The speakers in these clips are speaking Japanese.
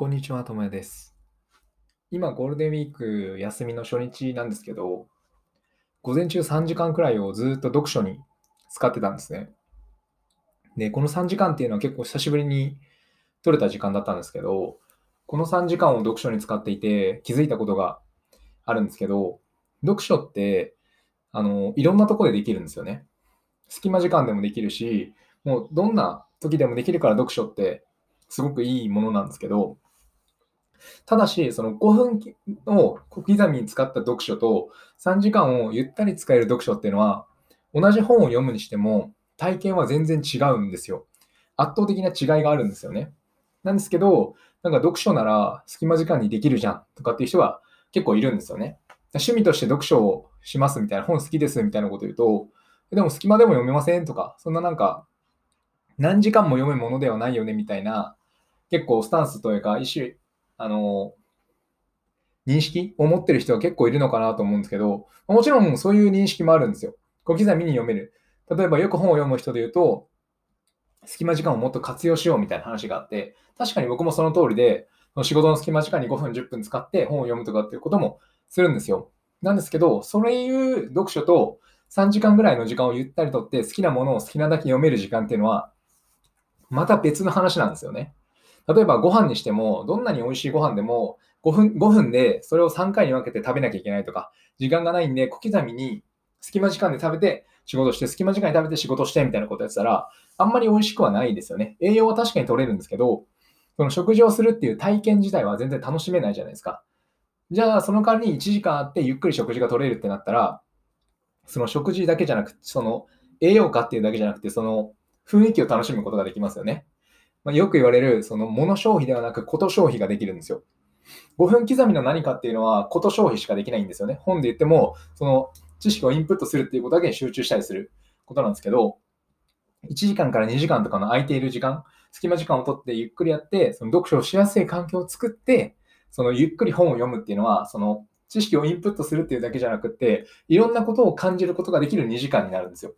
こんにちは、ともやです。今、ゴールデンウィーク休みの初日なんですけど、午前中3時間くらいをずっと読書に使ってたんですね。で、この3時間っていうのは結構久しぶりに取れた時間だったんですけど、この3時間を読書に使っていて気づいたことがあるんですけど、読書って、あの、いろんなとこでできるんですよね。隙間時間でもできるし、もうどんな時でもできるから読書ってすごくいいものなんですけど、ただし、その5分を小刻みに使った読書と3時間をゆったり使える読書っていうのは、同じ本を読むにしても体験は全然違うんですよ。圧倒的な違いがあるんですよね。なんですけど、なんか読書なら隙間時間にできるじゃんとかっていう人は結構いるんですよね。趣味として読書をしますみたいな、本好きですみたいなこと言うと、でも隙間でも読めませんとか、そんななんか、何時間も読むものではないよねみたいな、結構スタンスというか、一種、あの、認識を持ってる人は結構いるのかなと思うんですけど、もちろんそういう認識もあるんですよ。小刻みに読める。例えばよく本を読む人で言うと、隙間時間をもっと活用しようみたいな話があって、確かに僕もその通りで、仕事の隙間時間に5分、10分使って本を読むとかっていうこともするんですよ。なんですけど、そういう読書と3時間ぐらいの時間をゆったりとって好きなものを好きなだけ読める時間っていうのは、また別の話なんですよね。例えばご飯にしても、どんなに美味しいご飯でも5分 ,5 分でそれを3回に分けて食べなきゃいけないとか、時間がないんで小刻みに隙間時間で食べて仕事して、隙間時間に食べて仕事してみたいなことやってたら、あんまり美味しくはないですよね。栄養は確かに取れるんですけど、その食事をするっていう体験自体は全然楽しめないじゃないですか。じゃあ、その代わりに1時間あってゆっくり食事が取れるってなったら、その食事だけじゃなくて、その栄養価っていうだけじゃなくて、その雰囲気を楽しむことができますよね。まあ、よく言われる、その物消費ではなく、こと消費ができるんですよ。5分刻みの何かっていうのは、こと消費しかできないんですよね。本で言っても、その知識をインプットするっていうことだけに集中したりすることなんですけど、1時間から2時間とかの空いている時間、隙間時間を取ってゆっくりやって、その読書をしやすい環境を作って、そのゆっくり本を読むっていうのは、その知識をインプットするっていうだけじゃなくて、いろんなことを感じることができる2時間になるんですよ。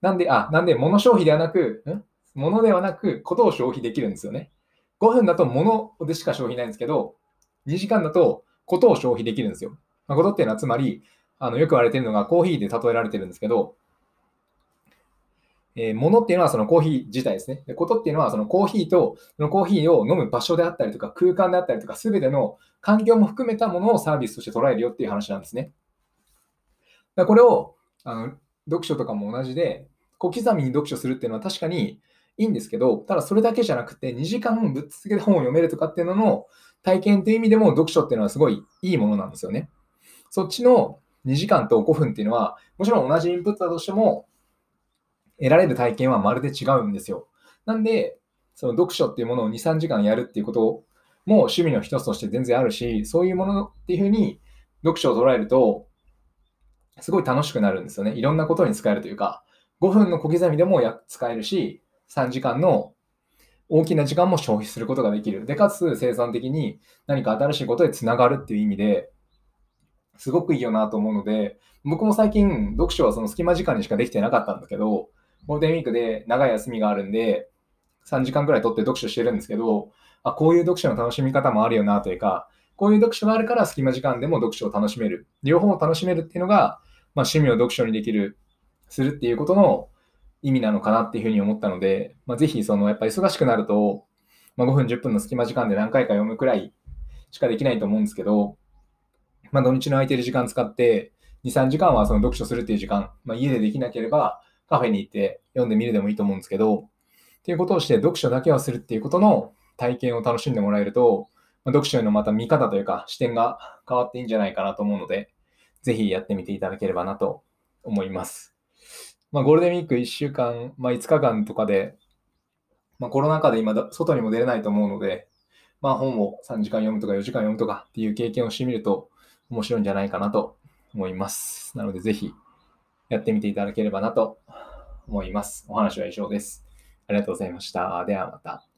なんで、あ、なんで物消費ではなく、ん？物ではなく、ことを消費できるんですよね。5分だと物でしか消費ないんですけど、2時間だとことを消費できるんですよ。まあ、ことっていうのはつまり、あのよく言われているのがコーヒーで例えられてるんですけど、えー、物っていうのはそのコーヒー自体ですね。でことっていうのはそのコーヒーと、そのコーヒーを飲む場所であったりとか、空間であったりとか、すべての環境も含めたものをサービスとして捉えるよっていう話なんですね。だこれをあの読書とかも同じで、小刻みに読書するっていうのは確かにいいんですけど、ただそれだけじゃなくて、2時間ぶっ続けて本を読めるとかっていうのの体験という意味でも読書っていうのはすごいいいものなんですよね。そっちの2時間と5分っていうのは、もちろん同じインプットだとしても、得られる体験はまるで違うんですよ。なんで、その読書っていうものを2、3時間やるっていうことも趣味の一つとして全然あるし、そういうものっていうふうに読書を捉えると、すごい楽しくなるんですよね。いろんなことに使えるというか、5分の小刻みでもや使えるし、3時間の大きな時間も消費することができる。で、かつ生産的に何か新しいことでつながるっていう意味で、すごくいいよなと思うので、僕も最近読書はその隙間時間にしかできてなかったんだけど、ゴールデンウィークで長い休みがあるんで、3時間くらい取って読書してるんですけど、あ、こういう読書の楽しみ方もあるよなというか、こういう読書があるから隙間時間でも読書を楽しめる。両方を楽しめるっていうのが、まあ、趣味を読書にできる、するっていうことの意味なのかなっていうふうに思ったので、まあ、ぜひそのやっぱり忙しくなると、まあ、5分10分の隙間時間で何回か読むくらいしかできないと思うんですけど、まあ、土日の空いてる時間使って、2、3時間はその読書するっていう時間、まあ、家でできなければカフェに行って読んでみるでもいいと思うんですけど、っていうことをして読書だけをするっていうことの体験を楽しんでもらえると、まあ、読書へのまた見方というか視点が変わっていいんじゃないかなと思うので、ぜひやってみていただければなと思います。まあ、ゴールデンウィーク1週間、まあ、5日間とかで、まあ、コロナ禍で今、外にも出れないと思うので、まあ、本を3時間読むとか4時間読むとかっていう経験をしてみると面白いんじゃないかなと思います。なので、ぜひやってみていただければなと思います。お話は以上です。ありがとうございました。ではまた。